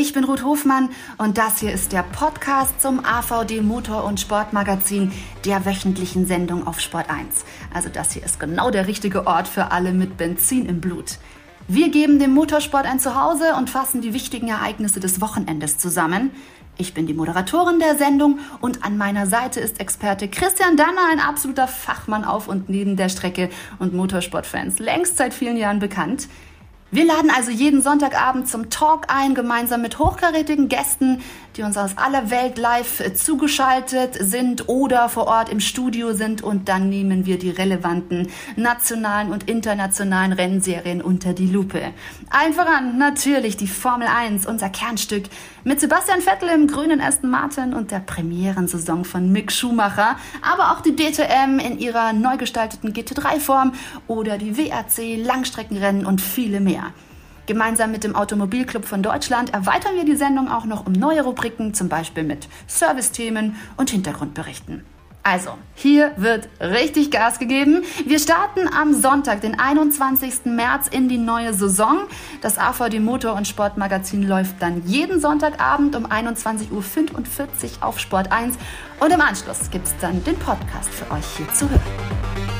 Ich bin Ruth Hofmann und das hier ist der Podcast zum AVD Motor- und Sportmagazin der wöchentlichen Sendung auf Sport 1. Also das hier ist genau der richtige Ort für alle mit Benzin im Blut. Wir geben dem Motorsport ein Zuhause und fassen die wichtigen Ereignisse des Wochenendes zusammen. Ich bin die Moderatorin der Sendung und an meiner Seite ist Experte Christian Danner, ein absoluter Fachmann auf und neben der Strecke und Motorsportfans längst seit vielen Jahren bekannt. Wir laden also jeden Sonntagabend zum Talk ein, gemeinsam mit hochkarätigen Gästen, die uns aus aller Welt live zugeschaltet sind oder vor Ort im Studio sind und dann nehmen wir die relevanten nationalen und internationalen Rennserien unter die Lupe. Allen voran natürlich die Formel 1, unser Kernstück, mit Sebastian Vettel im grünen Aston Martin und der Premierensaison von Mick Schumacher, aber auch die DTM in ihrer neu gestalteten GT3-Form oder die WRC, Langstreckenrennen und viele mehr. Gemeinsam mit dem Automobilclub von Deutschland erweitern wir die Sendung auch noch um neue Rubriken, zum Beispiel mit Servicethemen und Hintergrundberichten. Also, hier wird richtig Gas gegeben. Wir starten am Sonntag, den 21. März in die neue Saison. Das AVD Motor- und Sportmagazin läuft dann jeden Sonntagabend um 21.45 Uhr auf Sport 1 und im Anschluss gibt es dann den Podcast für euch hier zu hören.